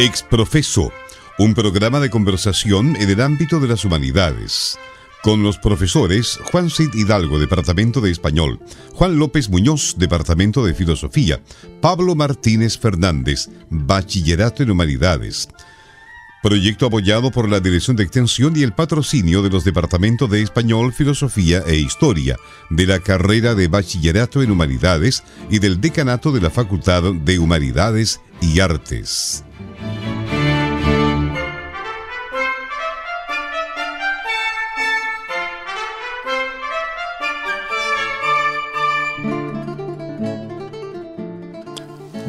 Exprofeso, un programa de conversación en el ámbito de las humanidades. Con los profesores Juan Cid Hidalgo, Departamento de Español, Juan López Muñoz, Departamento de Filosofía, Pablo Martínez Fernández, Bachillerato en Humanidades. Proyecto apoyado por la Dirección de Extensión y el patrocinio de los Departamentos de Español, Filosofía e Historia, de la carrera de Bachillerato en Humanidades y del Decanato de la Facultad de Humanidades y Artes.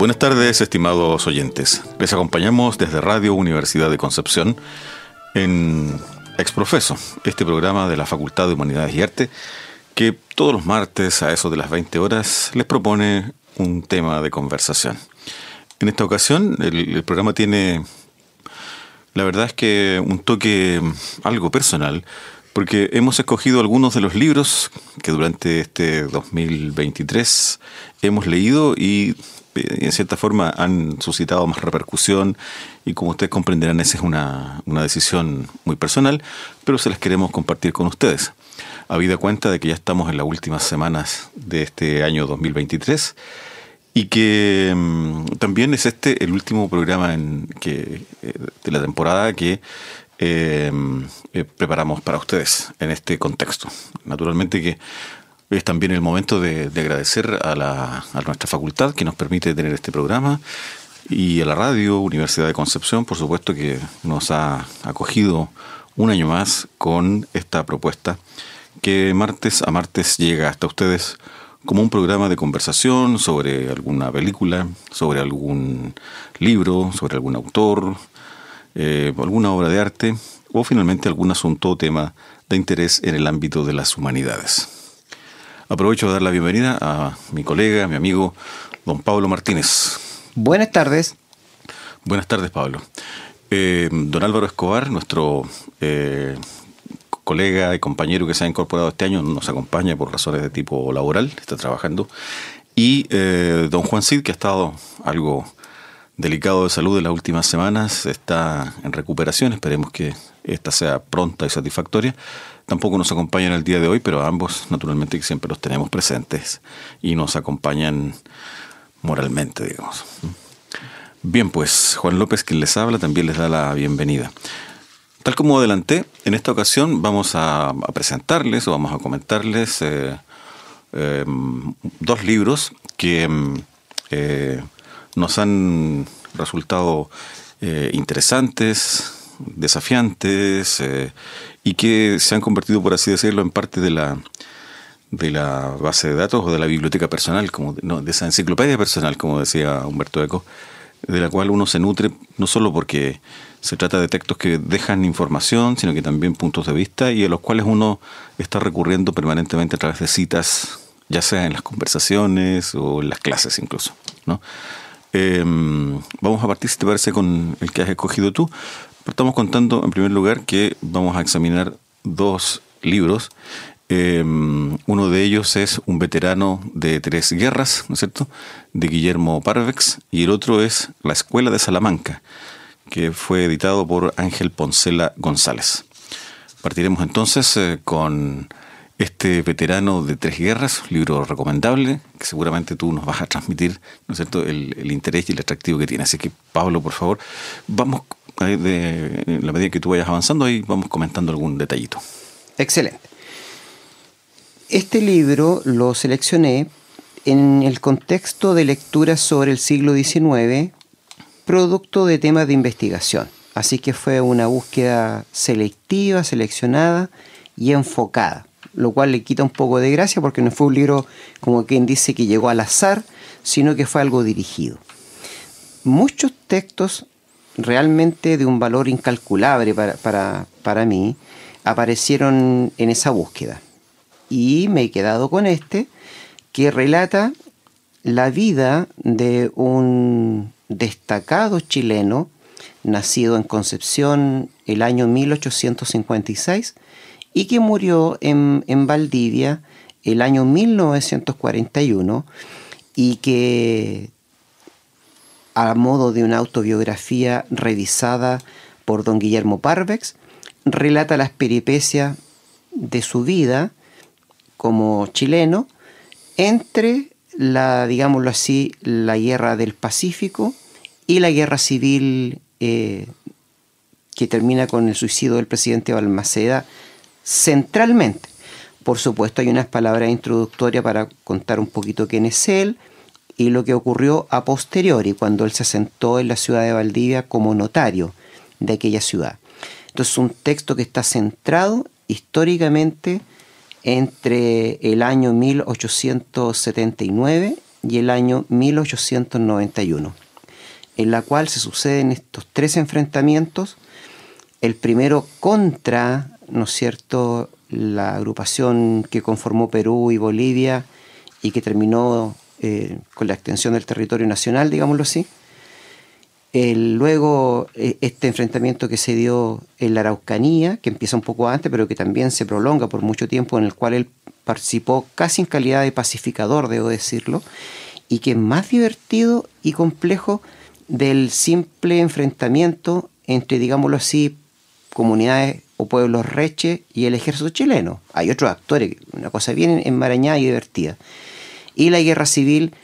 Buenas tardes, estimados oyentes. Les acompañamos desde Radio Universidad de Concepción en Exprofeso, este programa de la Facultad de Humanidades y Arte, que todos los martes a eso de las 20 horas les propone un tema de conversación. En esta ocasión, el, el programa tiene, la verdad es que un toque algo personal, porque hemos escogido algunos de los libros que durante este 2023 hemos leído y en cierta forma han suscitado más repercusión y como ustedes comprenderán esa es una, decisión muy personal, pero se las queremos compartir con ustedes. Habida cuenta de que ya estamos en las últimas semanas de este año 2023 y que mm, también es este el último programa en que, eh, de la temporada que eh, eh, preparamos para ustedes en este contexto. Naturalmente que es también el momento de, agradecer a, la, a nuestra facultad que nos permite tener este programa y a la radio Universidad de Concepción, por supuesto, que nos ha acogido un año más con esta propuesta que martes a martes llega hasta ustedes como un programa de conversación sobre alguna película, sobre algún libro, sobre algún autor, eh, alguna obra de arte o finalmente algún asunto o tema de interés en el ámbito de las humanidades. Aprovecho de dar la bienvenida a mi colega, mi amigo, don Pablo Martínez. Buenas tardes. Buenas tardes, Pablo. Eh, don Álvaro Escobar, nuestro eh, colega y compañero que se ha incorporado este año, nos acompaña por razones de tipo laboral, está trabajando. Y eh, don Juan Cid, que ha estado algo delicado de salud en las últimas semanas, está en recuperación, esperemos que esta sea pronta y satisfactoria tampoco nos acompañan el día de hoy, pero ambos naturalmente siempre los tenemos presentes y nos acompañan moralmente, digamos. Bien, pues Juan López, quien les habla, también les da la bienvenida. Tal como adelanté, en esta ocasión vamos a, presentarles o vamos a comentarles eh, eh, dos libros que eh, nos han resultado interesantes, desafiantes y que se han convertido, por así decirlo, en parte de la, de la base de datos o de la biblioteca personal, como de esa enciclopedia personal, como decía Humberto Eco, de la cual uno se nutre no solo porque se trata de textos que dejan información, sino que también puntos de vista y a los cuales uno está recurriendo permanentemente a través de citas, ya sea en las conversaciones o en las clases incluso. ¿no? Em, vamos a partir, si te parece, con el que has escogido tú. Estamos contando, en primer lugar, que vamos a examinar dos libros. Eh, uno de ellos es Un veterano de tres guerras, ¿no es cierto?, de Guillermo Parvex, y el otro es La Escuela de Salamanca, que fue editado por Ángel Poncela González. Partiremos entonces eh, con este veterano de tres guerras, libro recomendable, que seguramente tú nos vas a transmitir, ¿no es cierto?, el, interés y el atractivo que tiene. Así que, Pablo, por favor, vamos de, en la medida que tú vayas avanzando, ahí vamos comentando algún detallito. Excelente. Este libro lo seleccioné en el contexto de lecturas sobre el siglo XIX, producto de temas de investigación. Así que fue una búsqueda selectiva, seleccionada y enfocada, lo cual le quita un poco de gracia porque no fue un libro como quien dice que llegó al azar, sino que fue algo dirigido. Muchos textos realmente de un valor incalculable para, mí, aparecieron en esa búsqueda. Y me he quedado con este, que relata la vida de un destacado chileno, nacido en Concepción el año 1856 y que murió en, en Valdivia el año 1941 y que a modo de una autobiografía revisada por don Guillermo Parvex, relata las peripecias de su vida como chileno entre la, digámoslo así, la guerra del Pacífico y la guerra civil eh, que termina con el suicidio del presidente Balmaceda centralmente. Por supuesto hay unas palabras introductorias para contar un poquito quién es él y lo que ocurrió a posteriori cuando él se asentó en la ciudad de Valdivia como notario de aquella ciudad. Entonces un texto que está centrado históricamente entre el año 1879 y el año 1891, en la cual se suceden estos tres enfrentamientos, el primero contra, ¿no es cierto?, la agrupación que conformó Perú y Bolivia y que terminó eh, con la extensión del territorio nacional, digámoslo así, luego, e, este enfrentamiento que se dio en la Araucanía, que empieza un poco antes, pero que también se prolonga por mucho tiempo, en el cual él participó casi en calidad de pacificador, debo decirlo, y que es más divertido y complejo del simple enfrentamiento entre, digámoslo así, comunidades o pueblos reche y el ejército chileno. Hay otros actores, una cosa bien enmarañada y divertida. Y la guerra civil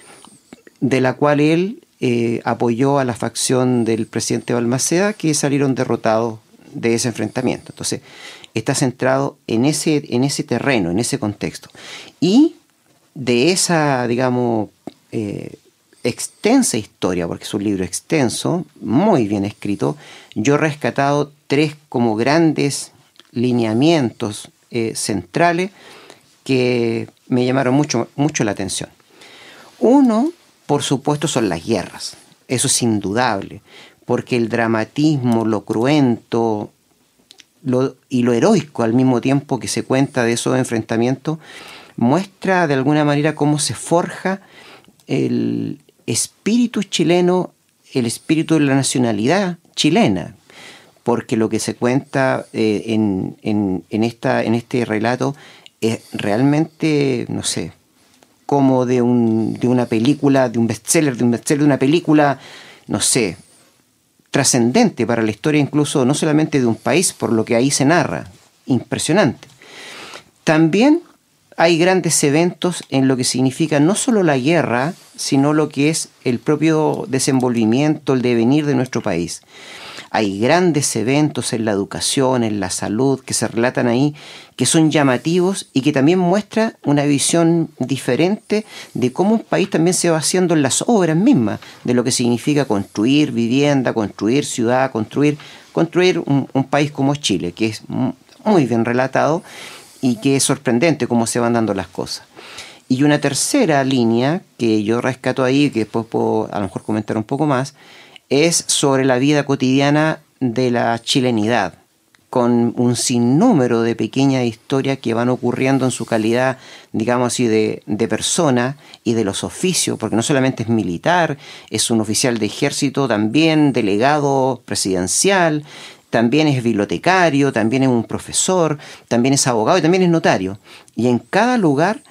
de la cual él eh, apoyó a la facción del presidente Balmaceda que salieron derrotados de ese enfrentamiento. Entonces, está centrado en ese, en ese terreno, en ese contexto. Y de esa, digamos, eh, extensa historia, porque es un libro extenso, muy bien escrito, yo he rescatado tres como grandes lineamientos eh, centrales que me llamaron mucho, mucho la atención. Uno por supuesto, son las guerras. Eso es indudable, porque el dramatismo, lo cruento y lo heroico al mismo tiempo que se cuenta de esos enfrentamientos, muestra de alguna manera cómo se forja el espíritu chileno, el espíritu de la nacionalidad chilena, porque lo que se cuenta eh, en, esta, en este relato es realmente, no sé, como de, un, de una película, de un bestseller, de un bestseller de una película, no sé, trascendente para la historia incluso no solamente de un país, por lo que ahí se narra, impresionante. También hay grandes eventos en lo que significa no solo la guerra, sino lo que es el propio desenvolvimiento, el devenir de nuestro país. Hay grandes eventos en la educación, en la salud, que se relatan ahí, que son llamativos y que también muestra una visión diferente de cómo un país también se va haciendo en las obras mismas, de lo que significa construir vivienda, construir ciudad, construir, construir un, un país como Chile, que es muy bien relatado y que es sorprendente cómo se van dando las cosas. Y una tercera línea que yo rescato ahí, que después puedo a lo mejor comentar un poco más, es sobre la vida cotidiana de la chilenidad, con un sinnúmero de pequeñas historias que van ocurriendo en su calidad, digamos así, de, de, persona y de los oficios, porque no solamente es militar, es un oficial de ejército, también delegado presidencial, también es bibliotecario, también es un profesor, también es abogado y también es notario. Y en cada lugar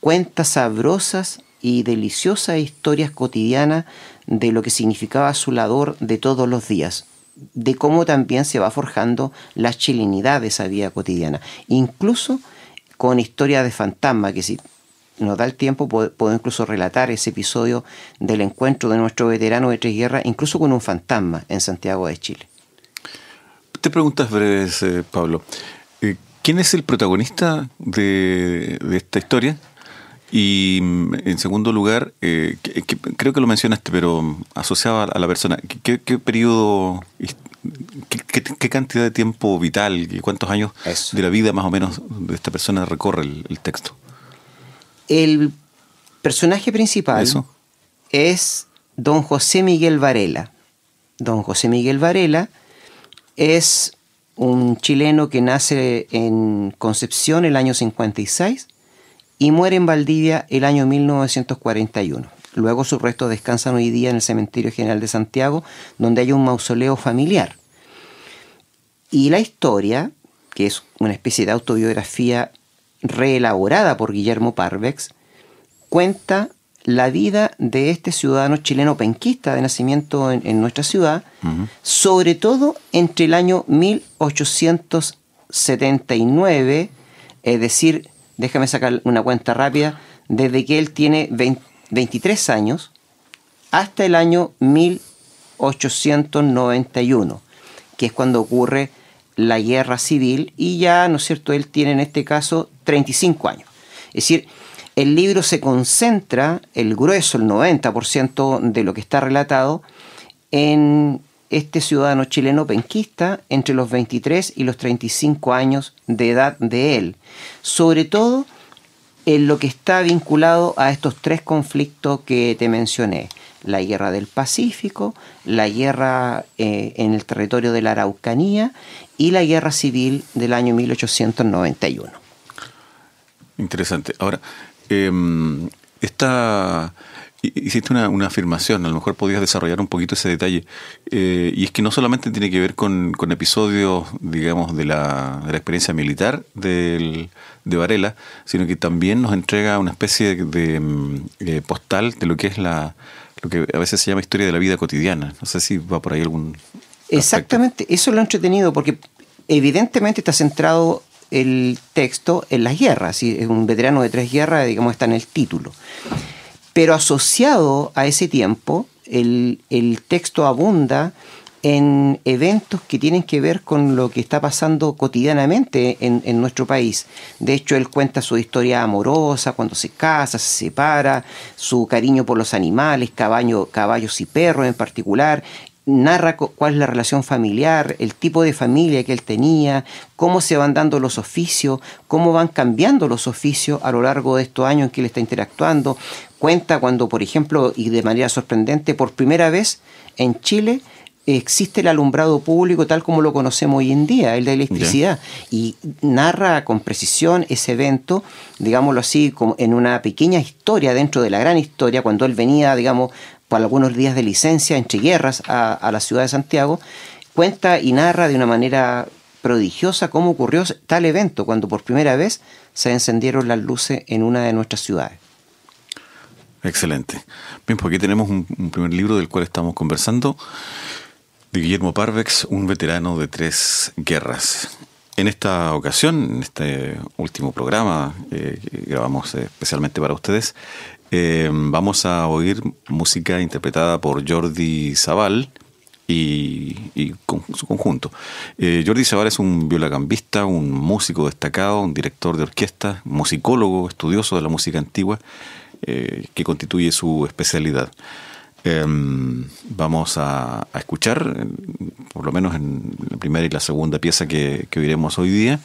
cuenta sabrosas y deliciosas historias cotidianas de lo que significaba su labor de todos los días, de cómo también se va forjando la chilenidad de esa vida cotidiana, incluso con historias de fantasma, que si nos da el tiempo puedo, incluso relatar ese episodio del encuentro de nuestro veterano de tres guerras, incluso con un fantasma en Santiago de Chile. Te preguntas breves, eh, Pablo. Eh, ¿Quién es el protagonista de esta historia? Y mm, en segundo lugar, eh, creo que lo mencionaste, pero asociado a la persona, ¿qué, periodo, qué, cantidad de tiempo vital y cuántos años de la vida más o menos de esta persona recorre el, texto? El personaje principal es don José Miguel Varela. Don José Miguel Varela es un chileno que nace en Concepción el año 56 y muere en Valdivia el año 1941. Luego sus restos descansan hoy día en el Cementerio General de Santiago, donde hay un mausoleo familiar. Y la historia, que es una especie de autobiografía reelaborada por Guillermo Parvex, cuenta la vida de este ciudadano chileno penquista de nacimiento en, nuestra ciudad, sobre todo entre el año 1879, es decir, déjame sacar una cuenta rápida, desde que él tiene 23 años hasta el año 1891, que es cuando ocurre la guerra civil y ya, ¿no es cierto?, él tiene en este caso 35 años. Es decir, el libro se concentra, el grueso, el 90% de lo que está relatado, en este ciudadano chileno penquista entre los 23 y los 35 años de edad de él. Sobre todo en lo que está vinculado a estos tres conflictos que te mencioné. La guerra del Pacífico, la guerra eh, en el territorio de la Araucanía y la guerra civil del año 1891. Interesante. Ahora, eh, esta, hiciste una, afirmación, a lo mejor podías desarrollar un poquito ese detalle, eh, y es que no solamente tiene que ver con, episodios, digamos, de la, de la experiencia militar del, de Varela, sino que también nos entrega una especie de, em, eh, postal de lo que es la lo que a veces se llama historia de la vida cotidiana. No sé si va por ahí algún... Exactamente, eso lo he entretenido porque evidentemente está centrado el texto en las guerras. Es un veterano de tres guerras, digamos, está en el título. Pero asociado a ese tiempo, el, texto abunda en eventos que tienen que ver con lo que está pasando cotidianamente en, nuestro país. De hecho, él cuenta su historia amorosa, cuando se casa, se separa, su cariño por los animales, caballos y perros en particular, narra cuál es la relación familiar, el tipo de familia que él tenía, cómo se van dando los oficios, cómo van cambiando los oficios a lo largo de estos años en que él está interactuando. Cuenta cuando, por ejemplo, y de manera sorprendente, por primera vez en Chile existe el alumbrado público tal como lo conocemos hoy en día, el de electricidad, y narra con precisión ese evento, digámoslo así, como en una pequeña historia dentro de la gran historia, cuando él venía, digamos, por algunos días de licencia entre guerras a, la ciudad de Santiago, cuenta y narra de una manera prodigiosa cómo ocurrió tal evento cuando por primera vez se encendieron las luces en una de nuestras ciudades. Excelente. Bien, pues aquí tenemos un, primer libro del cual estamos conversando, de Guillermo Parvex, un veterano de tres guerras. En esta ocasión, en este último programa eh, que grabamos especialmente para ustedes, eh, vamos a oír música interpretada por Jordi Zaval y, con su conjunto. Eh, Jordi Zaval es un violagambista, un músico destacado, un director de orquesta, musicólogo, estudioso de la música antigua, eh, que constituye su especialidad. Em, vamos a, escuchar, por lo menos en la primera y la segunda pieza que, oiremos hoy día,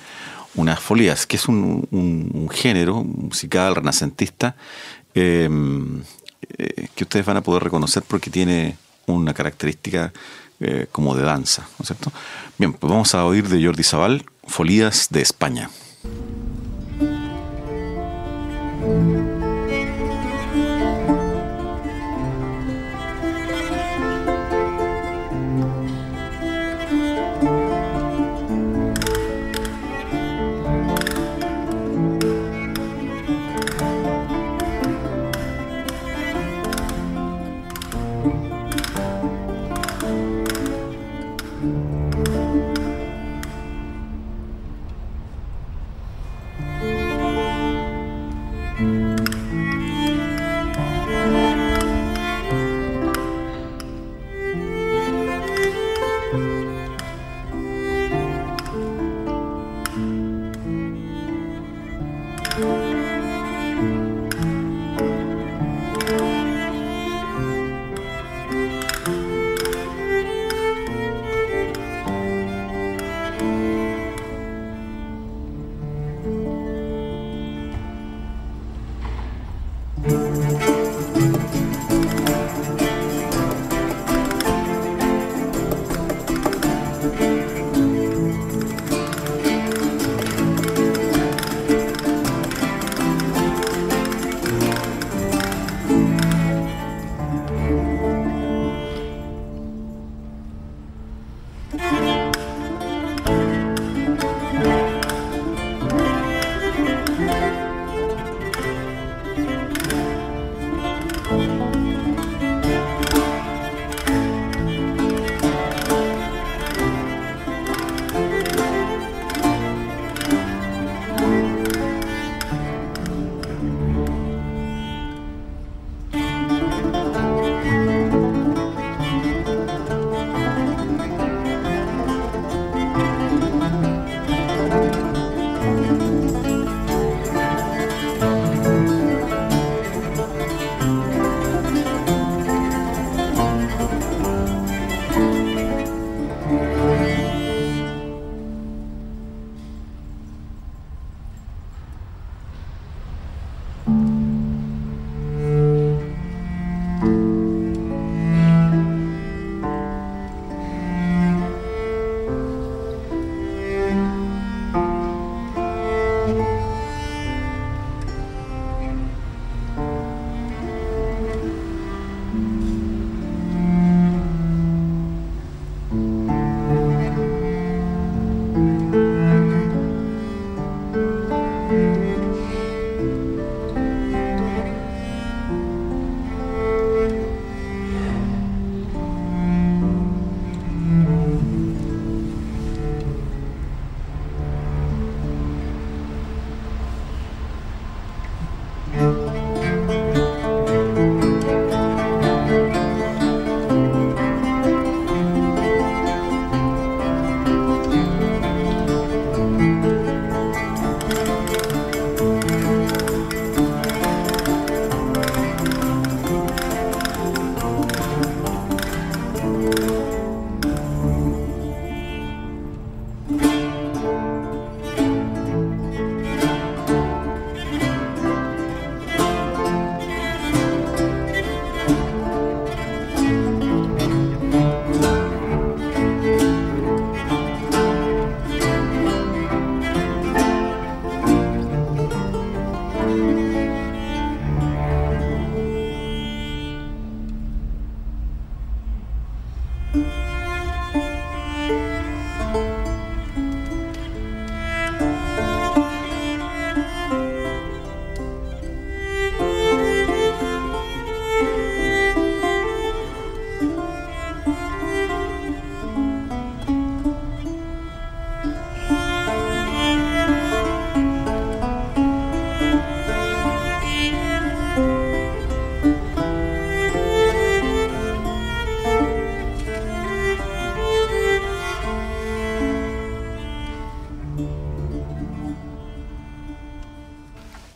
unas folías, que es un género musical renacentista Em, eh, que ustedes van a poder reconocer porque tiene una característica eh, como de danza, ¿no es cierto? Bien, pues vamos a oír de Jordi Zabal, Folías de España.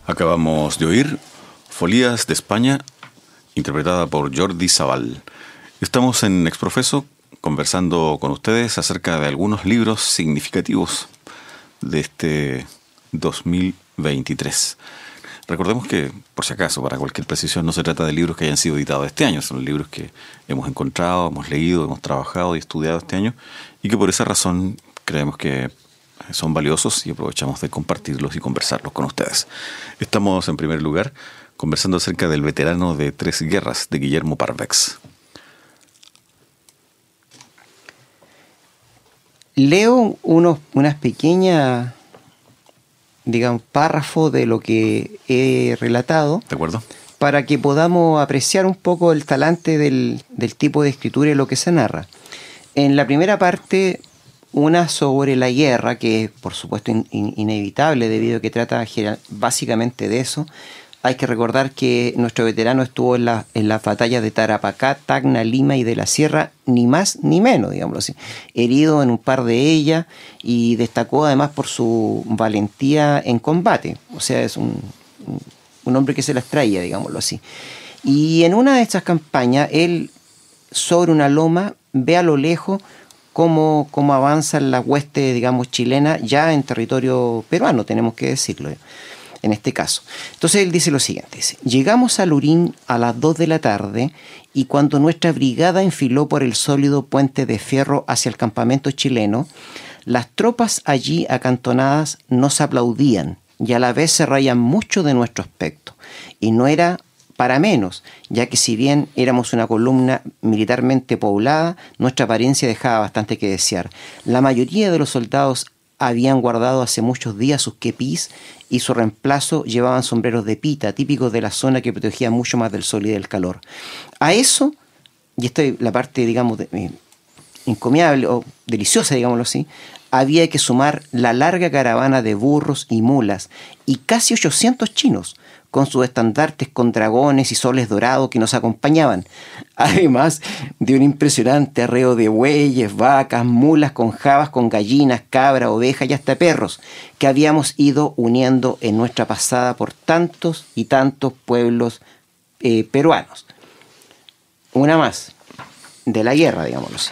Acabamos de oír Folías de España, interpretada por Jordi Zaval. Estamos en Exprofeso conversando con ustedes acerca de algunos libros significativos de este 2023. Recordemos que, por si acaso, para cualquier precisión, no se trata de libros que hayan sido editados este año, son libros que hemos encontrado, hemos leído, hemos trabajado y estudiado este año y que por esa razón creemos que son valiosos y aprovechamos de compartirlos y conversarlos con ustedes. Estamos en primer lugar conversando acerca del veterano de Tres Guerras de Guillermo Parvex. Leo unos, unas pequeñas, digamos, párrafos de lo que he relatado. ¿De acuerdo? Para que podamos apreciar un poco el talante del, del tipo de escritura y lo que se narra. En la primera parte una sobre la guerra, que es por supuesto inevitable debido a que trata básicamente de eso. Hay que recordar que nuestro veterano estuvo en, la, en las batallas de Tarapacá, Tacna, Lima y de la Sierra, ni más ni menos, digámoslo así. Herido en un par de ellas y destacó además por su valentía en combate. O sea, es un, un hombre que se las traía, digámoslo así. Y en una de estas campañas, él sobre una loma ve a lo lejos cómo, cómo avanza la hueste, digamos, chilena ya en territorio peruano, tenemos que decirlo en este caso. Entonces él dice lo siguiente, llegamos a Lurín a las 2 de la tarde y cuando nuestra brigada enfiló por el sólido puente de fierro hacia el campamento chileno, las tropas allí acantonadas nos aplaudían y a la vez se rayan mucho de nuestro aspecto. Y no era para menos, ya que si bien éramos una columna militarmente poblada, nuestra apariencia dejaba bastante que desear. La mayoría de los soldados habían guardado hace muchos días sus kepis y su reemplazo llevaban sombreros de pita, típicos de la zona que protegía mucho más del sol y del calor. A eso, y esta es la parte, digamos, de, eh, encomiable o deliciosa, digámoslo así, había que sumar la larga caravana de burros y mulas y casi 800 chinos, con sus estandartes con dragones y soles dorados que nos acompañaban, además de un impresionante arreo de bueyes, vacas, mulas con jabas, con gallinas, cabras, ovejas y hasta perros, que habíamos ido uniendo en nuestra pasada por tantos y tantos pueblos eh, peruanos. Una más, de la guerra, digámoslo así.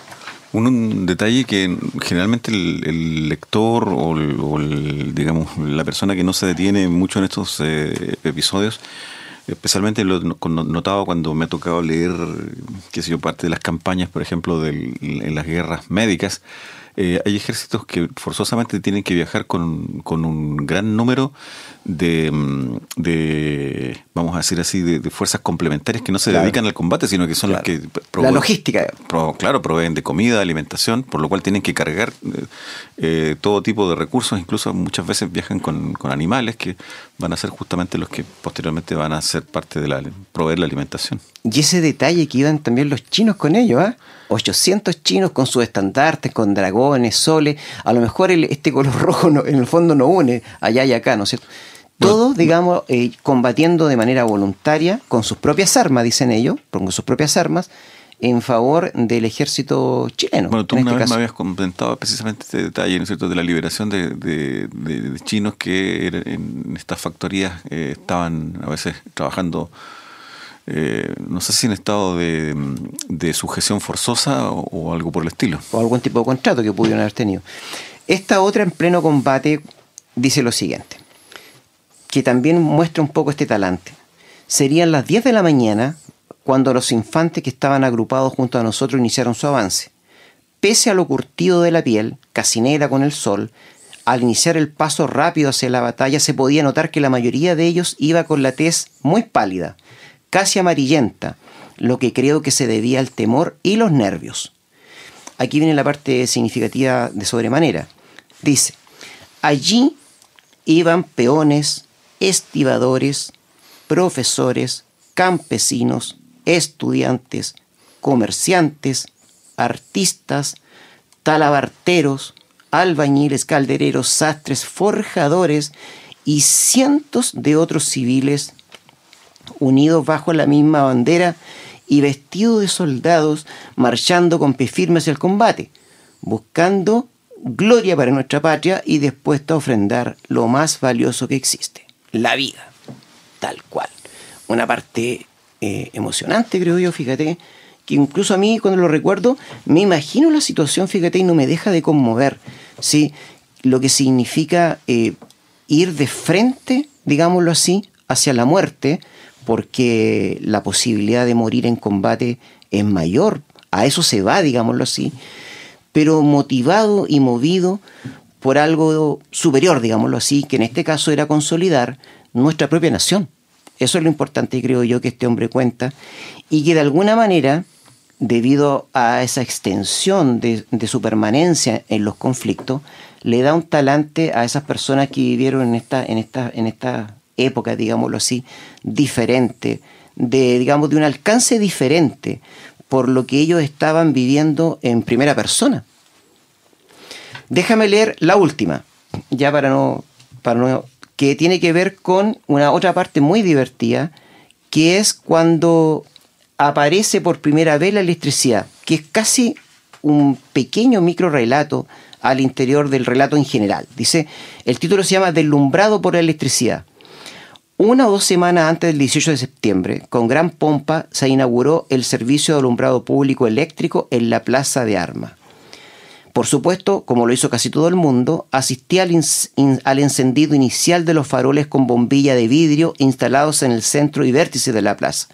Un, detalle que generalmente el, lector o, digamos la persona que no se detiene mucho en estos eh, episodios, especialmente lo he notado cuando me ha tocado leer, qué sé yo, parte de las campañas, por ejemplo, de, las guerras médicas, eh, hay ejércitos que forzosamente tienen que viajar con, con un gran número de, mm, de, vamos a decir así, de, fuerzas complementarias que no se dedican al combate, sino que son las que... La logística. claro, proveen de comida, alimentación, por lo cual tienen que cargar eh, eh, todo tipo de recursos, incluso muchas veces viajan con, con, animales que van a ser justamente los que posteriormente van a ser parte de la... proveer la alimentación. Y ese detalle que iban también los chinos con ellos, ¿ah? 800 chinos con sus estandartes, con dragones, soles. A lo mejor este color rojo en el fondo no une allá y acá, ¿no es cierto? Todos, digamos, eh, combatiendo de manera voluntaria, con sus propias armas, dicen ellos, con sus propias armas, en favor del ejército chileno. Bueno, tú una este vez me habías comentado precisamente este detalle, ¿no es cierto?, de la liberación de, chinos que en estas factorías eh, estaban a veces trabajando eh, no sé si en estado de, sujeción forzosa o, algo por el estilo. O algún tipo de contrato que pudieron haber tenido. Esta otra en pleno combate dice lo siguiente, que también muestra un poco este talante. Serían las 10 de la mañana cuando los infantes que estaban agrupados junto a nosotros iniciaron su avance. Pese a lo curtido de la piel, casi negra con el sol, al iniciar el paso rápido hacia la batalla se podía notar que la mayoría de ellos iba con la tez muy pálida, casi amarillenta, lo que creo que se debía al temor y los nervios. Aquí viene la parte significativa de sobremanera. Dice, allí iban peones, estibadores, profesores, campesinos, estudiantes, comerciantes, artistas, talabarteros, albañiles, caldereros, sastres, forjadores y cientos de otros civiles unidos bajo la misma bandera y vestidos de soldados, marchando con pie firme hacia el combate, buscando gloria para nuestra patria y dispuestos a ofrendar lo más valioso que existe, la vida. Tal cual. Una parte eh, emocionante, creo yo, fíjate, que incluso a mí cuando lo recuerdo, me imagino la situación, fíjate, y no me deja de conmover, ¿sí? Lo que significa eh, ir de frente, digámoslo así, hacia la muerte, porque la posibilidad de morir en combate es mayor, a eso se va, digámoslo así, pero motivado y movido por algo superior, digámoslo así, que en este caso era consolidar nuestra propia nación. Eso es lo importante, creo yo, que este hombre cuenta, y que de alguna manera, debido a esa extensión de, su permanencia en los conflictos, le da un talante a esas personas que vivieron en esta, en esta, en esta época, digámoslo así, diferente, de, digamos, de un alcance diferente por lo que ellos estaban viviendo en primera persona. Déjame leer la última, ya para no, para no, que tiene que ver con una otra parte muy divertida, que es cuando aparece por primera vez la electricidad, que es casi un pequeño micro relato al interior del relato en general. Dice, el título se llama Deslumbrado por la electricidad. Una o dos semanas antes del 18 de septiembre, con gran pompa, se inauguró el servicio de alumbrado público eléctrico en la Plaza de Armas. Por supuesto, como lo hizo casi todo el mundo, asistí al, al, encendido inicial de los faroles con bombilla de vidrio instalados en el centro y vértice de la plaza.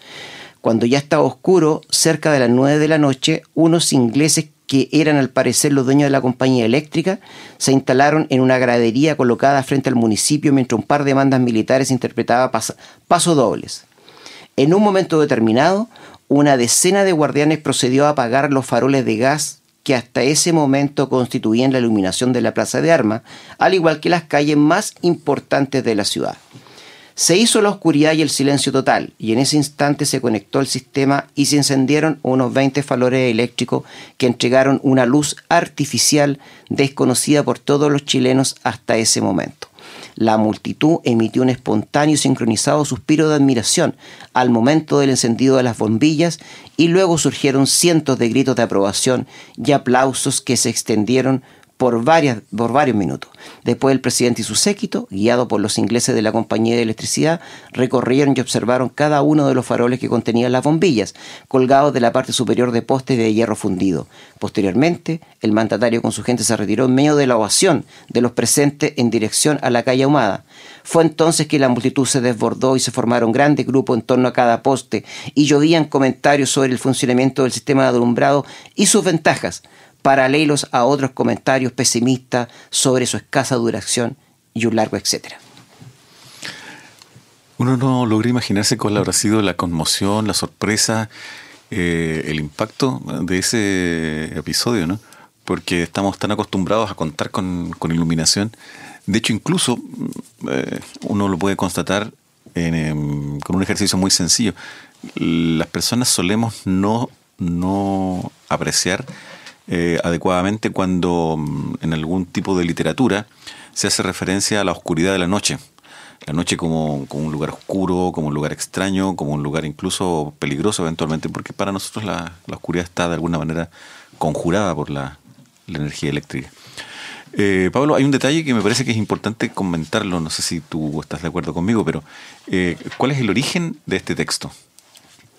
Cuando ya estaba oscuro, cerca de las nueve de la noche, unos ingleses que eran al parecer los dueños de la compañía eléctrica, se instalaron en una gradería colocada frente al municipio mientras un par de bandas militares interpretaban pasos dobles. En un momento determinado, una decena de guardianes procedió a apagar los faroles de gas que hasta ese momento constituían la iluminación de la Plaza de Armas, al igual que las calles más importantes de la ciudad. Se hizo la oscuridad y el silencio total, y en ese instante se conectó el sistema y se encendieron unos 20 falores eléctricos que entregaron una luz artificial desconocida por todos los chilenos hasta ese momento. La multitud emitió un espontáneo y sincronizado suspiro de admiración al momento del encendido de las bombillas y luego surgieron cientos de gritos de aprobación y aplausos que se extendieron por, varias, por varios minutos. Después el presidente y su séquito, guiado por los ingleses de la compañía de electricidad, recorrieron y observaron cada uno de los faroles que contenían las bombillas, colgados de la parte superior de postes de hierro fundido. Posteriormente, el mandatario con su gente se retiró en medio de la ovación de los presentes en dirección a la calle Ahumada. Fue entonces que la multitud se desbordó y se formaron grandes grupos en torno a cada poste y llovían comentarios sobre el funcionamiento del sistema de alumbrado y sus ventajas paralelos a otros comentarios pesimistas sobre su escasa duración y un largo etcétera. Uno no logra imaginarse cuál habrá sido la conmoción, la sorpresa, eh, el impacto de ese episodio, ¿no? Porque estamos tan acostumbrados a contar con, iluminación. De hecho, incluso eh, uno lo puede constatar em, con un ejercicio muy sencillo. Las personas solemos no, no apreciar eh, adecuadamente cuando mm, en algún tipo de literatura se hace referencia a la oscuridad de la noche. La noche como, un lugar oscuro, como un lugar extraño, como un lugar incluso peligroso eventualmente, porque para nosotros la, oscuridad está de alguna manera conjurada por la, energía eléctrica. Eh, Pablo, hay un detalle que me parece que es importante comentarlo, no sé si tú estás de acuerdo conmigo, pero eh, ¿cuál es el origen de este texto?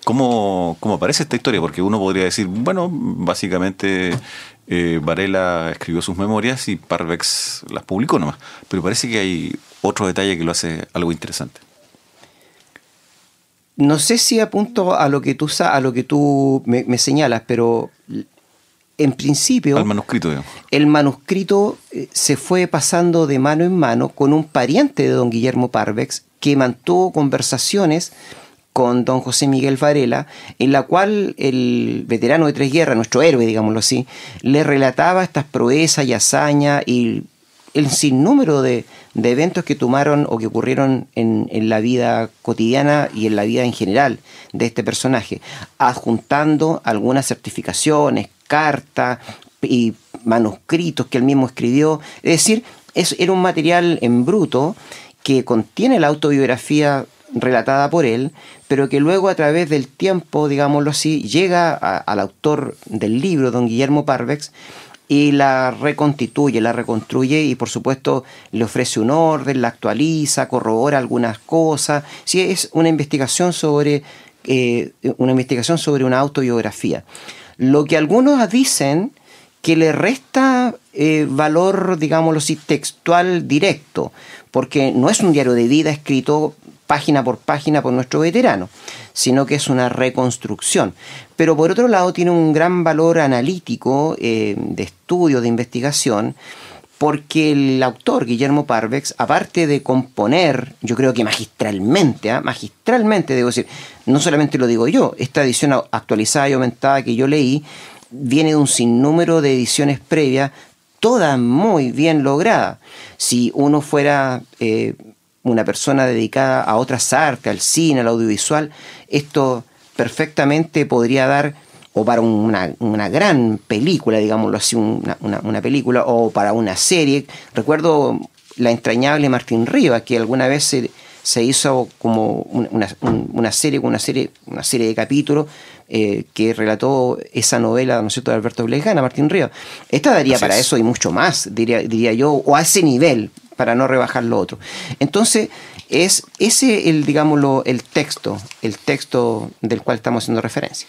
¿Cómo, ¿Cómo, aparece esta historia? Porque uno podría decir, bueno, básicamente eh, Varela escribió sus memorias y Parvex las publicó nomás. Pero parece que hay otro detalle que lo hace algo interesante. No sé si apunto a lo que tú, a lo que tú me, señalas, pero en principio... Al manuscrito, digamos. El manuscrito eh, se fue pasando de mano en mano con un pariente de don Guillermo Parvex que mantuvo conversaciones con don José Miguel Varela, en la cual el veterano de Tres Guerras, nuestro héroe, digámoslo así, le relataba estas proezas y hazañas y el sinnúmero de, de eventos que tomaron o que ocurrieron en, en, la vida cotidiana y en la vida en general de este personaje, adjuntando algunas certificaciones, cartas y manuscritos que él mismo escribió. Es decir, es, era un material en bruto que contiene la autobiografía relatada por él, pero que luego a través del tiempo, digámoslo así, llega al autor del libro, don Guillermo Parvex, y la reconstituye, la reconstruye y por supuesto le ofrece un orden, la actualiza, corrobora algunas cosas. Sí, es una investigación sobre eh, una investigación sobre una autobiografía. Lo que algunos dicen que le resta eh, valor, digámoslo así, textual directo, porque no es un diario de vida escrito página por página por nuestro veterano, sino que es una reconstrucción. Pero por otro lado tiene un gran valor analítico, eh, de estudio, de investigación, porque el autor, Guillermo Parvex, aparte de componer, yo creo que magistralmente, ¿ah? magistralmente debo decir, no solamente lo digo yo, esta edición actualizada y aumentada que yo leí viene de un sinnúmero de ediciones previas, todas muy bien logradas. Si uno fuera eh, una persona dedicada a otras artes, al cine, al audiovisual, esto perfectamente podría dar, o para una, gran película, digámoslo así, una, película, o para una serie. Recuerdo la entrañable Martín Rivas, que alguna vez se, hizo como una, serie, una serie, una serie de capítulos eh, que relató esa novela, ¿no es cierto?, de Alberto Blesgana, Martín Rivas. Esta daría para eso y mucho más, diría, diría yo, o a ese nivel, para no rebajar lo otro. Entonces, es ese el, digámoslo, el texto, el texto del cual estamos haciendo referencia.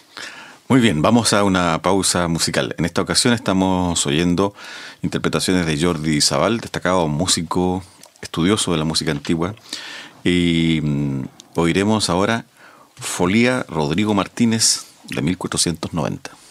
Muy bien, vamos a una pausa musical. En esta ocasión estamos oyendo interpretaciones de Jordi Zaval, destacado músico, estudioso de la música antigua. Y mm, oiremos ahora Folía Rodrigo Martínez de 1490.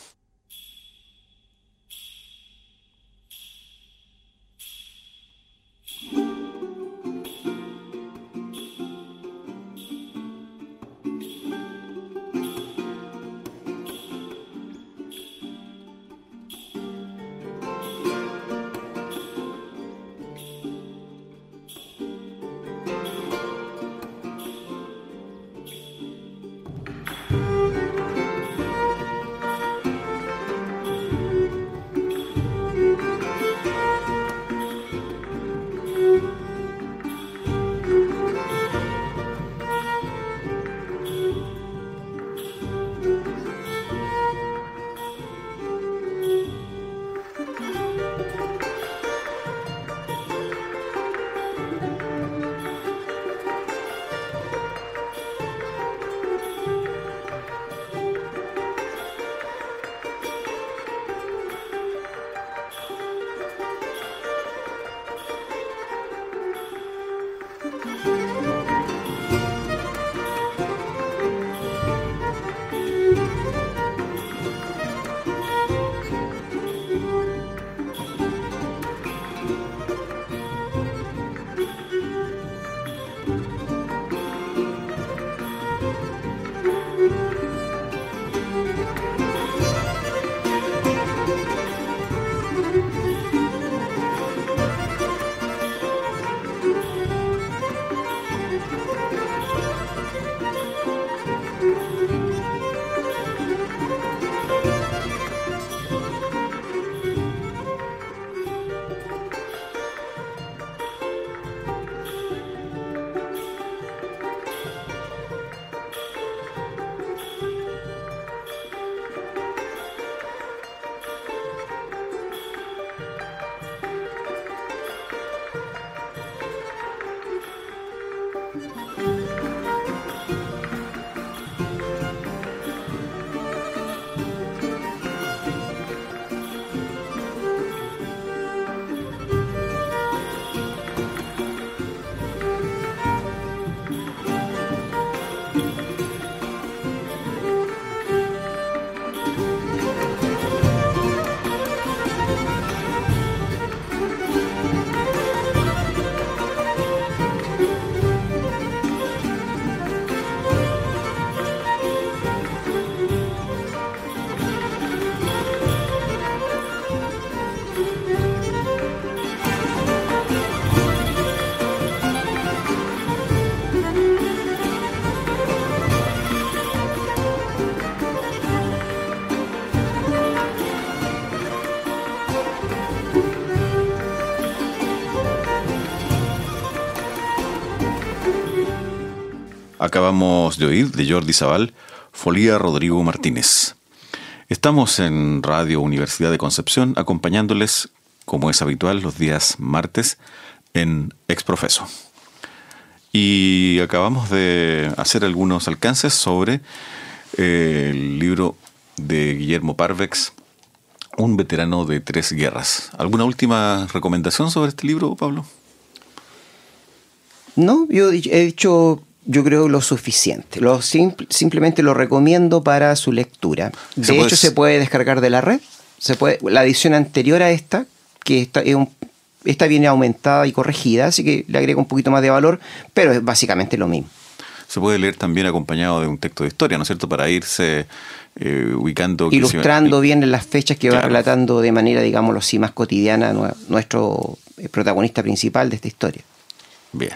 Acabamos de oír de Jordi Zaval, Folía Rodrigo Martínez. Estamos en Radio Universidad de Concepción acompañándoles, como es habitual, los días martes en Exprofeso. Y acabamos de hacer algunos alcances sobre eh, el libro de Guillermo Parvex, Un veterano de tres guerras. ¿Alguna última recomendación sobre este libro, Pablo? No, yo he dicho yo creo lo suficiente. Lo simplemente lo recomiendo para su lectura. De hecho, se puede descargar de la red. Se puede, la edición anterior a esta, que esta, es esta viene aumentada y corregida, así que le agrega un poquito más de valor, pero es básicamente lo mismo. Se puede leer también acompañado de un texto de historia, ¿no es cierto? Para irse eh, ubicando. Ilustrando bien en las fechas que va relatando de manera, digámoslo así, más cotidiana nuestro eh, protagonista principal de esta historia. Bien.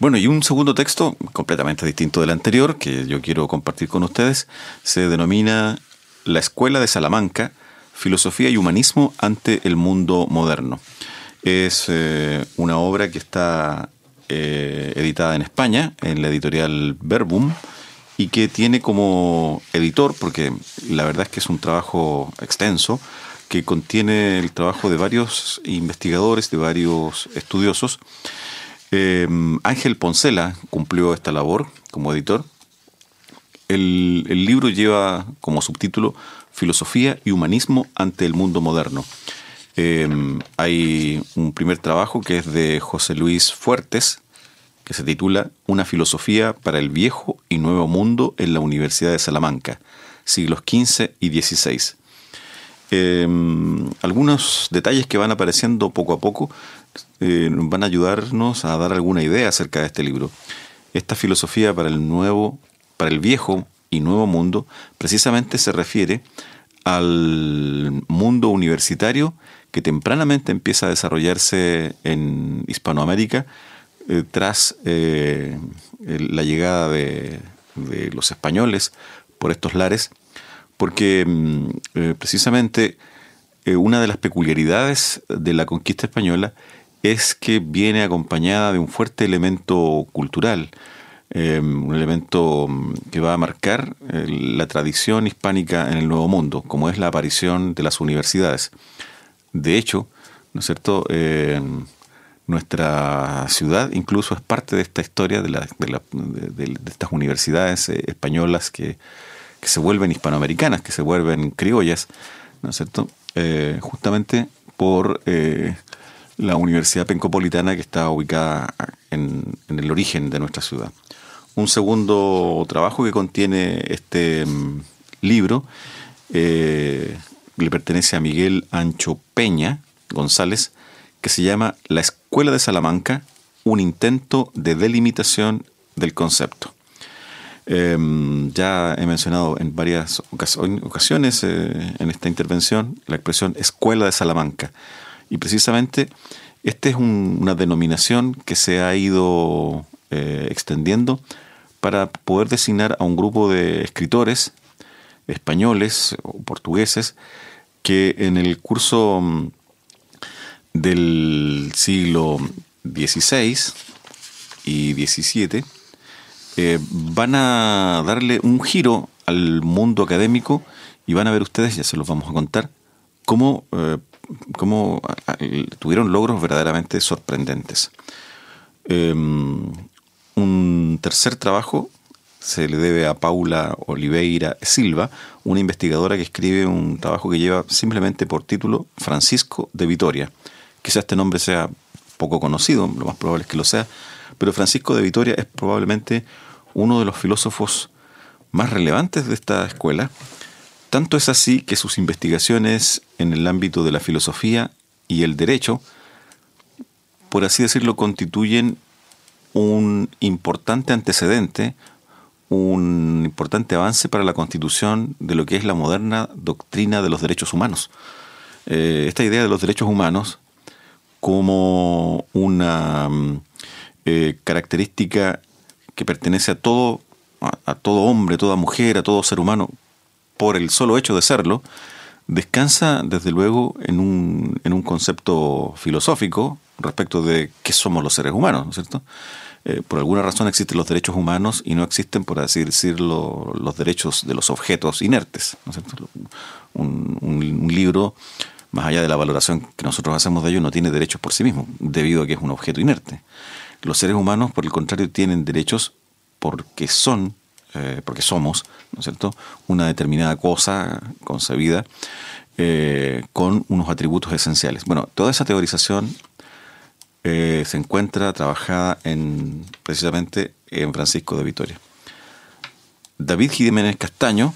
Bueno, y un segundo texto, completamente distinto del anterior, que yo quiero compartir con ustedes, se denomina La Escuela de Salamanca, Filosofía y Humanismo ante el Mundo Moderno. Es eh, una obra que está eh, editada en España, en la editorial Verbum, y que tiene como editor, porque la verdad es que es un trabajo extenso, que contiene el trabajo de varios investigadores, de varios estudiosos, Em, Ángel Poncela cumplió esta labor como editor. El, libro lleva como subtítulo Filosofía y Humanismo ante el Mundo Moderno. Em, hay un primer trabajo que es de José Luis Fuertes, que se titula Una filosofía para el viejo y nuevo mundo en la Universidad de Salamanca, siglos XV y XVI. Em, algunos detalles que van apareciendo poco a poco eh, van a ayudarnos a dar alguna idea acerca de este libro. Esta filosofía para el nuevo, para el viejo y nuevo mundo, precisamente se refiere al mundo universitario que tempranamente empieza a desarrollarse en Hispanoamérica eh, tras eh, la llegada de, los españoles por estos lares, porque mm, precisamente una de las peculiaridades de la conquista española es que viene acompañada de un fuerte elemento cultural, em, un elemento mm, que va a marcar eh, la tradición hispánica en el Nuevo Mundo, como es la aparición de las universidades. De hecho, ¿no es cierto? nuestra ciudad incluso es parte de esta historia de, estas universidades eh, españolas que, se vuelven hispanoamericanas, que se vuelven criollas, ¿no es cierto? Eh, justamente por la Universidad Pencopolitana que está ubicada en, el origen de nuestra ciudad. Un segundo trabajo que contiene este mm, libro eh, le pertenece a Miguel Ancho Peña González, que se llama La Escuela de Salamanca, un intento de delimitación del concepto. Em, ya he mencionado en varias ocasiones eh, en esta intervención la expresión Escuela de Salamanca y precisamente esta es una denominación que se ha ido eh, extendiendo para poder designar a un grupo de escritores españoles o portugueses que en el curso mm, del siglo XVI y XVII eh, van a darle un giro al mundo académico y van a ver ustedes, ya se los vamos a contar, cómo eh, cómo tuvieron logros verdaderamente sorprendentes. Em, un tercer trabajo se le debe a Paula Oliveira Silva, una investigadora que escribe un trabajo que lleva simplemente por título Francisco de Vitoria. Quizá este nombre sea poco conocido, lo más probable es que lo sea, pero Francisco de Vitoria es probablemente uno de los filósofos más relevantes de esta escuela tanto es así que sus investigaciones en el ámbito de la filosofía y el derecho, por así decirlo, constituyen un importante antecedente, un importante avance para la constitución de lo que es la moderna doctrina de los derechos humanos. Eh, esta idea de los derechos humanos como una eh, característica que pertenece a todo, a todo hombre, a toda mujer, a todo ser humano, por el solo hecho de serlo, descansa desde luego en un, en un concepto filosófico respecto de qué somos los seres humanos, ¿no es cierto? Eh, por alguna razón existen los derechos humanos y no existen, por así decirlo, los derechos de los objetos inertes. Un, un, libro, más allá de la valoración que nosotros hacemos de ello, no tiene derechos por sí mismo, debido a que es un objeto inerte. Los seres humanos, por el contrario, tienen derechos porque son, eh, porque somos, ¿no es cierto?, una determinada cosa concebida eh, con unos atributos esenciales. Bueno, toda esa teorización eh, se encuentra trabajada en, precisamente en Francisco de Vitoria. David Jiménez Castaño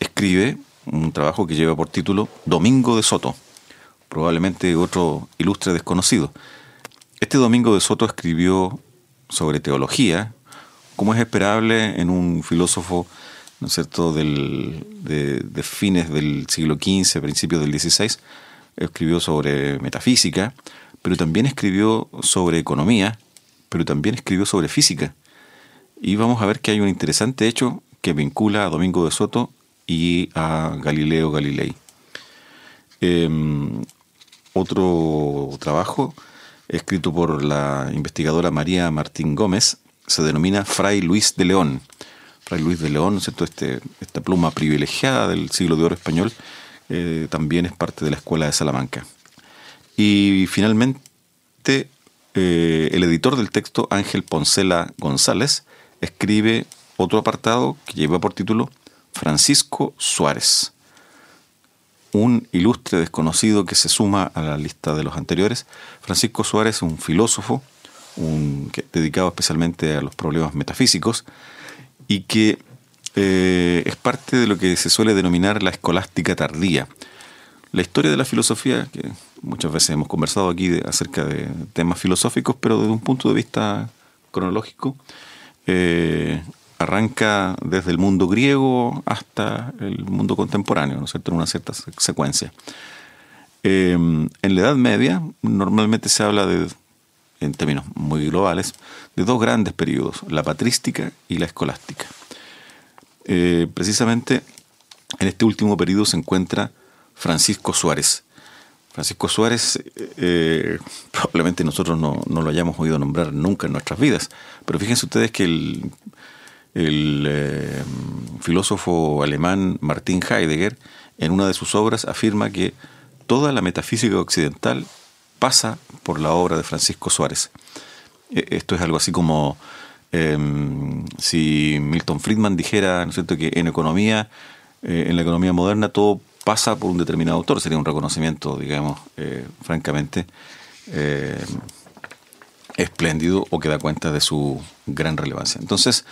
escribe un trabajo que lleva por título Domingo de Soto, probablemente otro ilustre desconocido. Este Domingo de Soto escribió sobre teología, como es esperable en un filósofo ¿no es cierto? Del, de, fines del siglo XV, principios del XVI, escribió sobre metafísica, pero también escribió sobre economía, pero también escribió sobre física. Y vamos a ver que hay un interesante hecho que vincula a Domingo de Soto y a Galileo Galilei. Em, otro trabajo escrito por la investigadora María Martín Gómez se denomina Fray Luis de León. Fray Luis de León, ¿cierto? Este, esta pluma privilegiada del siglo de oro español, eh, también es parte de la Escuela de Salamanca. Y finalmente, eh, el editor del texto, Ángel Poncela González, escribe otro apartado que lleva por título Francisco Suárez, un ilustre desconocido que se suma a la lista de los anteriores. Francisco Suárez un filósofo dedicado especialmente a los problemas metafísicos y que eh, es parte de lo que se suele denominar la escolástica tardía. La historia de la filosofía, que muchas veces hemos conversado aquí acerca de temas filosóficos, pero desde un punto de vista cronológico, eh, arranca desde el mundo griego hasta el mundo contemporáneo, ¿no es cierto?, en una cierta secuencia. Eh, en la Edad Media normalmente se habla de, en términos muy globales, de dos grandes periodos, la patrística y la escolástica. Eh, precisamente en este último periodo se encuentra Francisco Suárez. Francisco Suárez, eh, probablemente nosotros no, lo hayamos oído nombrar nunca en nuestras vidas, pero fíjense ustedes que el, eh, filósofo alemán Martin Heidegger, en una de sus obras, afirma que toda la metafísica occidental pasa por la obra de Francisco Suárez. E, esto es algo así como em, si Milton Friedman dijera, ¿no es cierto?, que en economía, eh, en la economía moderna, todo pasa por un determinado autor, sería un reconocimiento, digamos, eh, francamente eh, espléndido o que da cuenta de su gran relevancia. Entonces,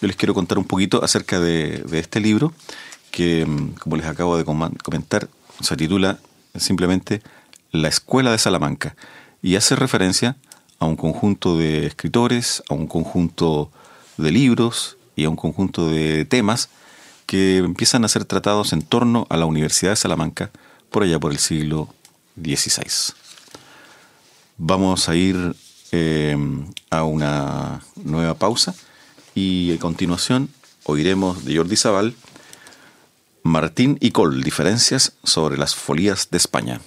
yo les quiero contar un poquito acerca de, este libro, que, mm, como les acabo de comentar, se titula simplemente La Escuela de Salamanca y hace referencia a un conjunto de escritores, a un conjunto de libros y a un conjunto de temas que empiezan a ser tratados en torno a la Universidad de Salamanca por allá por el siglo XVI. Vamos a ir eh, a una nueva pausa y a continuación oiremos de Jordi Zabal Martín y Col, diferencias sobre las folías de España.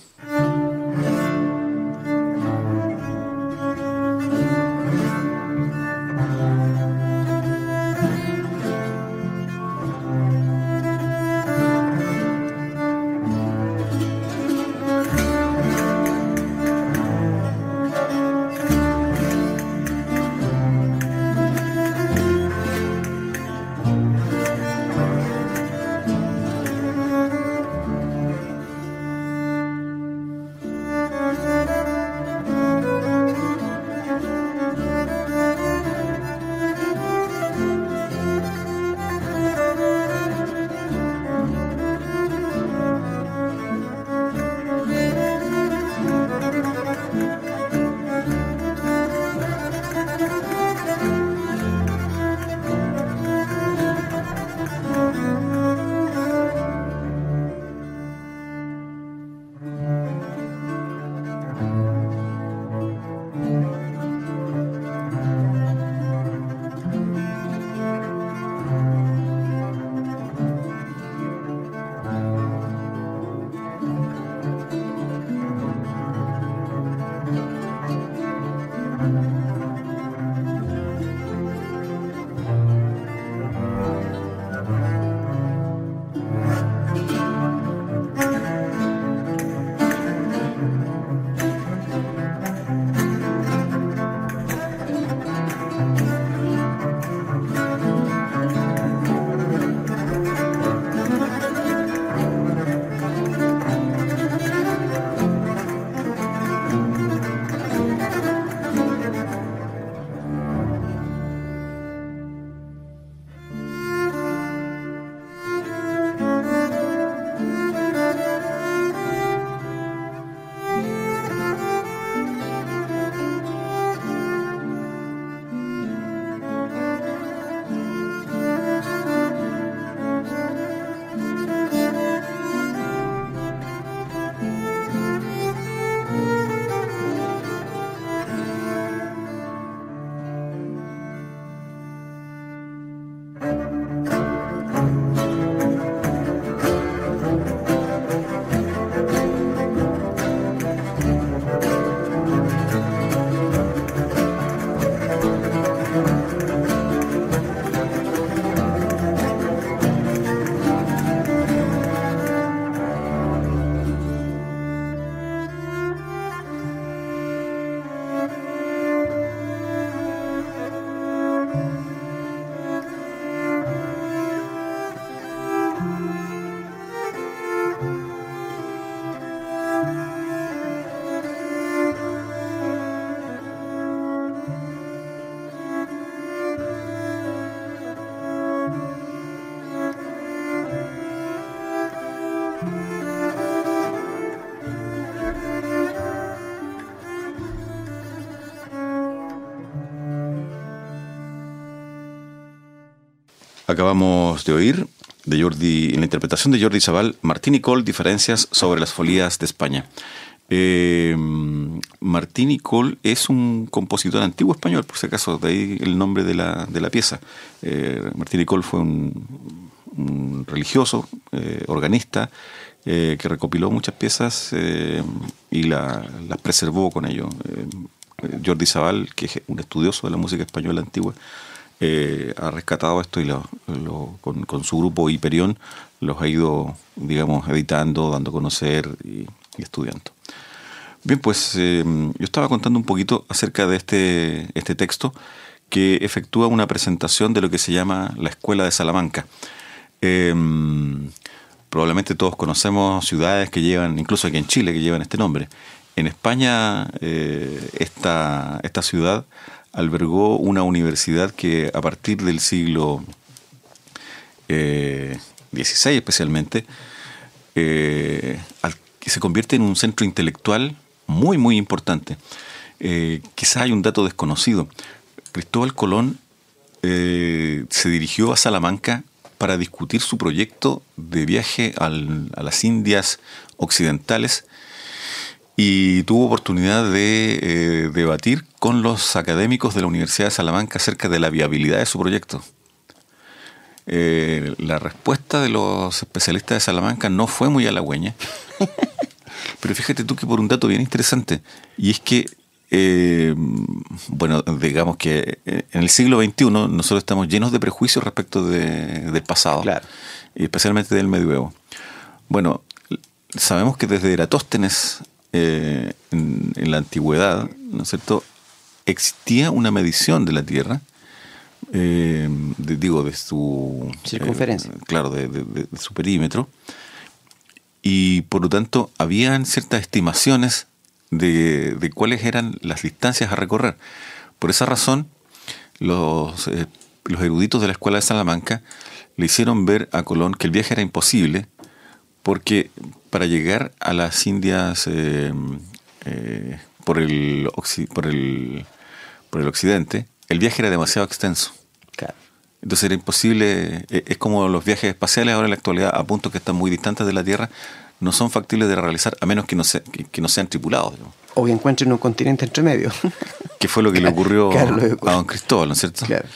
Acabamos de oír de Jordi, en la interpretación de Jordi Zabal, Martín y Cole, diferencias sobre las folías de España. Eh, Martín y Cole es un compositor antiguo español, por si acaso, de ahí el nombre de la, de la pieza. Eh, Martín y Cole fue un, religioso, eh, organista, eh, que recopiló muchas piezas y las preservó con ello. Jordi Zabal, que es un estudioso de la música española antigua, eh, ha rescatado esto y lo, con, su grupo Hiperión los ha ido, digamos, editando, dando a conocer y, estudiando. Bien, pues eh, yo estaba contando un poquito acerca de este, este texto que efectúa una presentación de lo que se llama la Escuela de Salamanca. Em, probablemente todos conocemos ciudades que llevan, incluso aquí en Chile, que llevan este nombre. En España, eh, esta, esta ciudad albergó una universidad que a partir del siglo XVI eh, especialmente, eh, se convierte en un centro intelectual muy, muy importante. Eh, quizás hay un dato desconocido. Cristóbal Colón se dirigió a Salamanca para discutir su proyecto de viaje a las Indias occidentales y tuvo oportunidad de eh, debatir con los académicos de la Universidad de Salamanca acerca de la viabilidad de su proyecto. Eh, la respuesta de los especialistas de Salamanca no fue muy halagüeña, pero fíjate tú que por un dato bien interesante, y es que, eh, bueno, digamos que en el siglo XXI nosotros estamos llenos de prejuicios respecto del pasado, y especialmente del medioevo. Bueno, sabemos que desde Eratóstenes eh, en, la antigüedad, ¿no es cierto?, existía una medición de la Tierra, eh, digo, de su... Circunferencia. Eh, claro, de, su perímetro, y por lo tanto habían ciertas estimaciones de, cuáles eran las distancias a recorrer. Por esa razón, los, los eruditos de la Escuela de Salamanca le hicieron ver a Colón que el viaje era imposible, porque para llegar a las Indias eh, eh, por, el, por, el, por el occidente, el viaje era demasiado extenso. Entonces era imposible, eh, es como los viajes espaciales ahora en la actualidad, a puntos que están muy distantes de la Tierra, no son factibles de realizar a menos que no, que, no sean tripulados. O que encuentren un continente entre medio. que fue lo que le ocurrió a don Cristóbal, ¿no es cierto? Claro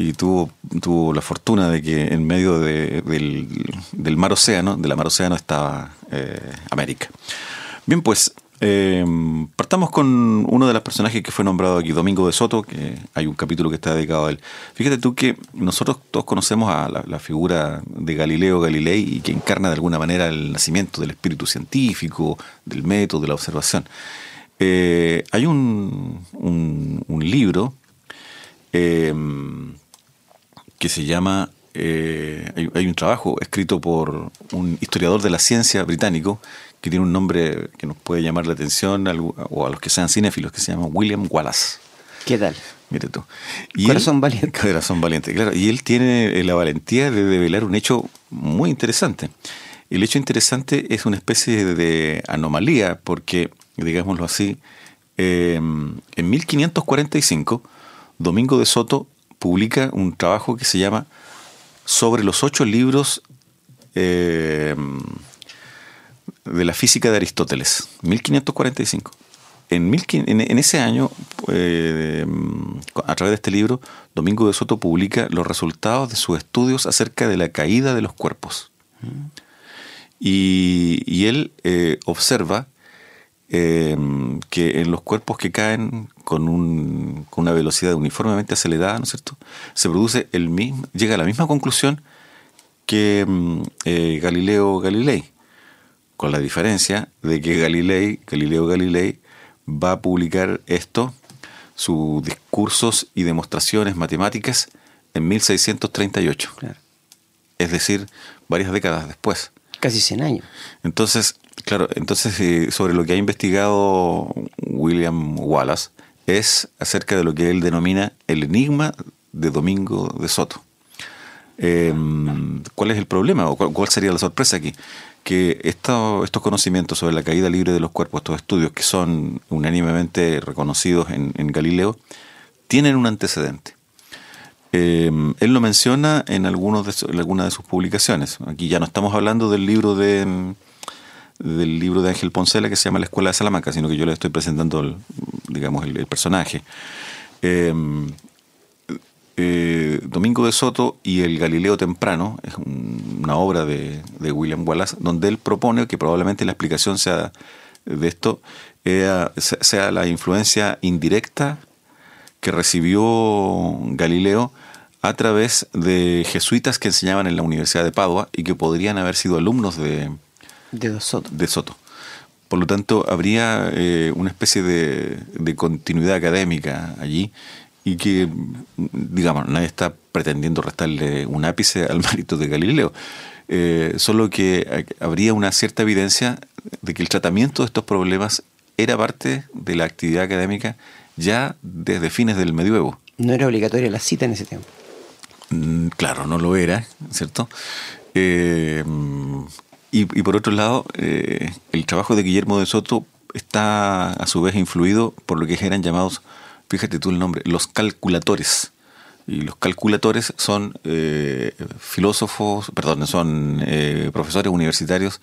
y tuvo, tuvo la fortuna de que en medio del, mar océano, de la mar océano estaba eh, América. Bien, pues eh, partamos con uno de los personajes que fue nombrado aquí, Domingo de Soto, que hay un capítulo que está dedicado a él. Fíjate tú que nosotros todos conocemos a la, figura de Galileo Galilei y que encarna de alguna manera el nacimiento del espíritu científico, del método, de la observación. Eh, hay un, un, libro que se llama, eh, hay, un trabajo escrito por un historiador de la ciencia británico que tiene un nombre que nos puede llamar la atención o a los que sean cinéfilos, que se llama William Wallace. ¿Qué tal? Mire tú. corazón valiente. Corazón valiente, claro. Y él tiene la valentía de develar un hecho muy interesante. El hecho interesante es una especie de anomalía, porque, digámoslo así, eh, en 1545, Domingo de Soto publica un trabajo que se llama Sobre los ocho libros eh, de la física de Aristóteles, 1545. En, en, ese año, eh, a través de este libro, Domingo de Soto publica los resultados de sus estudios acerca de la caída de los cuerpos. Y, él eh, observa que en los cuerpos que caen con, un, con, una velocidad uniformemente acelerada, ¿no es cierto? Se produce el mismo, llega a la misma conclusión que em, eh, Galileo Galilei, con la diferencia de que Galilei, Galileo Galilei va a publicar esto, sus discursos y demostraciones matemáticas, en 1638. Es decir, varias décadas después. Casi 100 años. Entonces, Claro, entonces eh, sobre lo que ha investigado William Wallace es acerca de lo que él denomina el enigma de Domingo de Soto. Em, ¿Cuál es el problema o cuál, sería la sorpresa aquí? Que estos conocimientos sobre la caída libre de los cuerpos, estos estudios que son unánimemente reconocidos en, Galileo, tienen un antecedente. Eh, él lo menciona en, de algunas de sus publicaciones. Aquí ya no estamos hablando del libro de del libro de Ángel Poncela que se llama La Escuela de Salamanca, sino que yo le estoy presentando, el, digamos, el, personaje. Eh, eh, Domingo de Soto y el Galileo Temprano, es una obra de, William Wallace, donde él propone que probablemente la explicación sea de esto sea la influencia indirecta que recibió Galileo a través de jesuitas que enseñaban en la Universidad de Padua y que podrían haber sido alumnos de, de, Soto. de Soto. Por lo tanto, habría eh, una especie de, continuidad académica allí y que, digamos, nadie está pretendiendo restarle un ápice al mérito de Galileo, eh, solo que habría una cierta evidencia de que el tratamiento de estos problemas era parte de la actividad académica ya desde fines del medioevo. No era obligatoria la cita en ese tiempo. Mm, claro, no lo era, ¿cierto? Eh, y, por otro lado, eh, el trabajo de Guillermo de Soto está a su vez influido por lo que eran llamados, fíjate tú el nombre, los calculadores. Y los calculadores son eh, filósofos, perdón, son profesores universitarios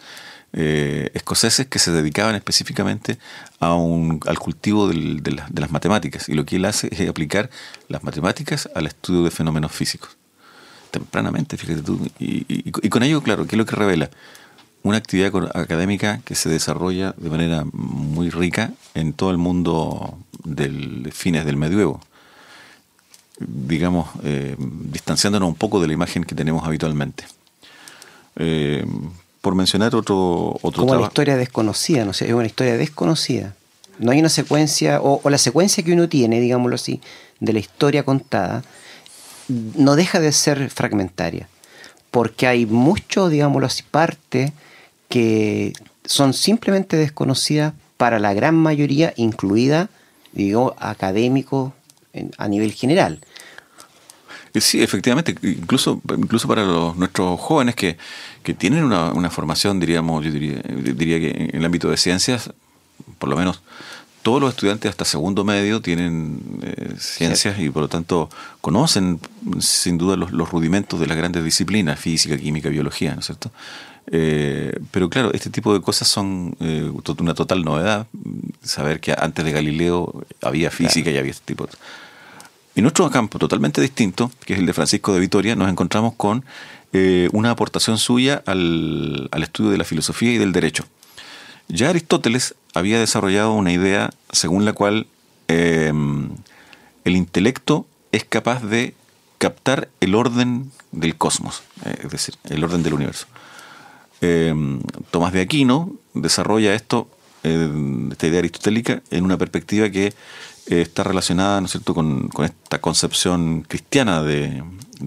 eh, escoceses que se dedicaban específicamente a un, al cultivo de, las matemáticas. Y lo que él hace es aplicar las matemáticas al estudio de fenómenos físicos. Tempranamente, fíjate tú. Y, con ello, claro, ¿qué es lo que revela? Una actividad académica que se desarrolla de manera muy rica en todo el mundo del fines del medioevo digamos, eh, distanciándonos un poco de la imagen que tenemos habitualmente. Eh, por mencionar otro, otro Como una historia desconocida, no sé, es una historia desconocida. No hay una secuencia, o, la secuencia que uno tiene, digámoslo así, de la historia contada, no deja de ser fragmentaria. Porque hay mucho, digámoslo así, parte que son simplemente desconocidas para la gran mayoría, incluida, digo, académicos a nivel general. Eh, sí, efectivamente, incluso, incluso para los, nuestros jóvenes que, tienen una, formación, diríamos, yo diría, diría que en el ámbito de ciencias, por lo menos todos los estudiantes hasta segundo medio tienen eh, ciencias y por lo tanto conocen sin duda los, rudimentos de las grandes disciplinas, física, química, biología, ¿no es cierto? Eh, pero claro, este tipo de cosas son una total novedad. Saber que antes de Galileo había física y había este tipo de en otro campo totalmente distinto, que es el de Francisco de Vitoria, nos encontramos con eh, una aportación suya al, estudio de la filosofía y del derecho. Ya Aristóteles había desarrollado una idea según la cual em, el intelecto es capaz de captar el orden del cosmos, eh, es decir, el orden del universo. Em, Tomás de Aquino desarrolla esto, eh, esta idea aristotélica, en una perspectiva que eh, está relacionada, ¿no es cierto?, con, esta concepción cristiana de,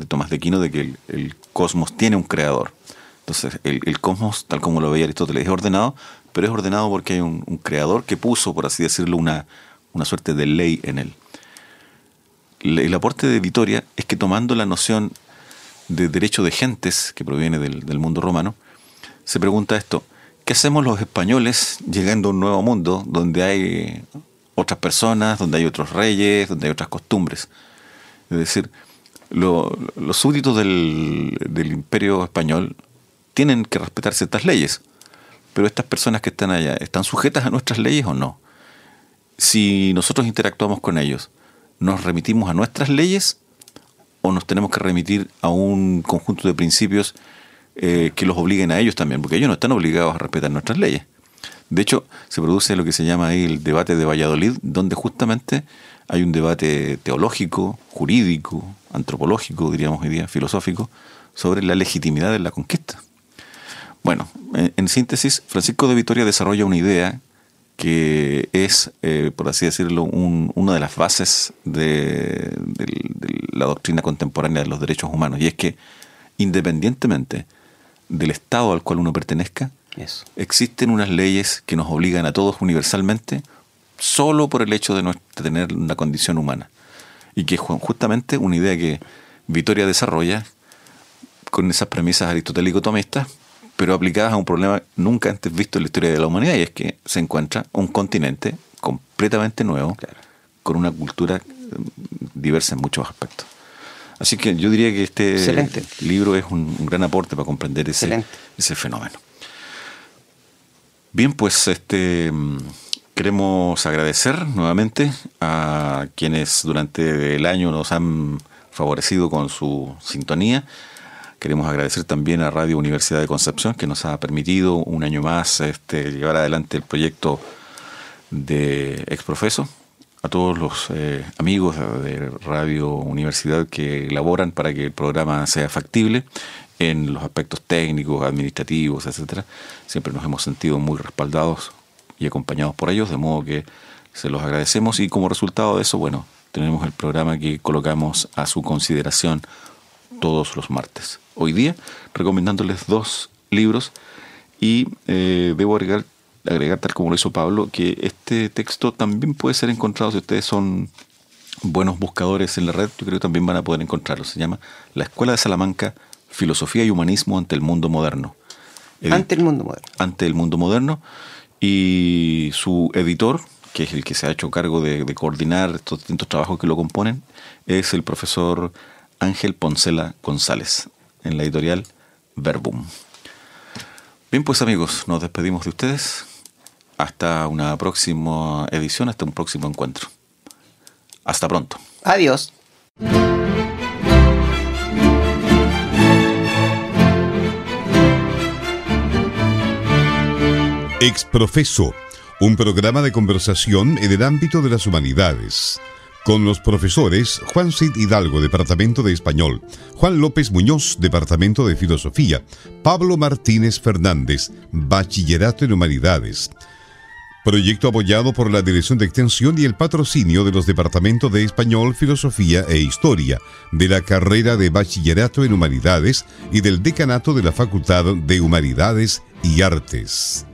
Tomás de Aquino de que el, cosmos tiene un creador. Entonces, el, cosmos, tal como lo veía Aristóteles, es ordenado, pero es ordenado porque hay un, creador que puso, por así decirlo, una, una suerte de ley en él. El aporte de Vitoria es que tomando la noción de derecho de gentes, que proviene del mundo romano, se pregunta esto, ¿qué hacemos los españoles llegando a un nuevo mundo donde hay otras personas, donde hay otros reyes, donde hay otras costumbres. Es decir, los súbditos del, imperio español tienen que respetar ciertas leyes, pero estas personas que están allá, ¿están sujetas a nuestras leyes o no? Si nosotros interactuamos con ellos, ¿nos remitimos a nuestras leyes o nos tenemos que remitir a un conjunto de principios eh, que los obliguen a ellos también? Porque ellos no están obligados a respetar nuestras leyes. De hecho, se produce lo que se llama ahí el debate de Valladolid, donde justamente hay un debate teológico, jurídico, antropológico, diríamos hoy día, filosófico, sobre la legitimidad de la conquista. Bueno, en, síntesis, Francisco de Vitoria desarrolla una idea que es, eh, por así decirlo, una de las bases de, la doctrina contemporánea de los derechos humanos, y es que independientemente del Estado al cual uno pertenezca, Existen unas leyes que nos obligan a todos universalmente solo por el hecho de, no, tener una condición humana. Y que es justamente una idea que Vitoria desarrolla con esas premisas aristotélico-tomistas, pero aplicadas a un problema nunca antes visto en la historia de la humanidad, y es que se encuentra un continente completamente nuevo, con una cultura mm, diversa en muchos aspectos. Así que yo diría que este libro es un, gran aporte para comprender ese, ese fenómeno. Bien, pues este queremos agradecer nuevamente a quienes durante el año nos han favorecido con su sintonía. Queremos agradecer también a Radio Universidad de Concepción que nos ha permitido un año más este, llevar adelante el proyecto de Exprofeso. A todos los eh, amigos de Radio Universidad que elaboran para que el programa sea factible en los aspectos técnicos, administrativos, etcétera. Siempre nos hemos sentido muy respaldados y acompañados por ellos, de modo que se los agradecemos y como resultado de eso, bueno, tenemos el programa que colocamos a su consideración todos los martes. Hoy día recomendándoles dos libros y eh, debo agregar, agregar, tal como lo hizo Pablo, que este texto también puede ser encontrado si ustedes son buenos buscadores en la red, yo creo que también van a poder encontrarlo. Se llama La Escuela de Salamanca, Filosofía y Humanismo ante el Mundo Moderno. ante el mundo moderno. Ante el mundo moderno. Y su editor, que es el que se ha hecho cargo de, coordinar estos distintos trabajos que lo componen, es el profesor Ángel Poncela González, en la editorial Verbum. Bien, pues amigos, nos despedimos de ustedes. Hasta una próxima edición, hasta un próximo encuentro. Hasta pronto. Adiós. Exprofeso, un programa de conversación en el ámbito de las humanidades, con los profesores Juan Cid Hidalgo, Departamento de Español, Juan López Muñoz, Departamento de Filosofía, Pablo Martínez Fernández, Bachillerato en Humanidades. Proyecto apoyado por la Dirección de Extensión y el patrocinio de los Departamentos de Español, Filosofía e Historia, de la carrera de Bachillerato en Humanidades y del Decanato de la Facultad de Humanidades y Artes.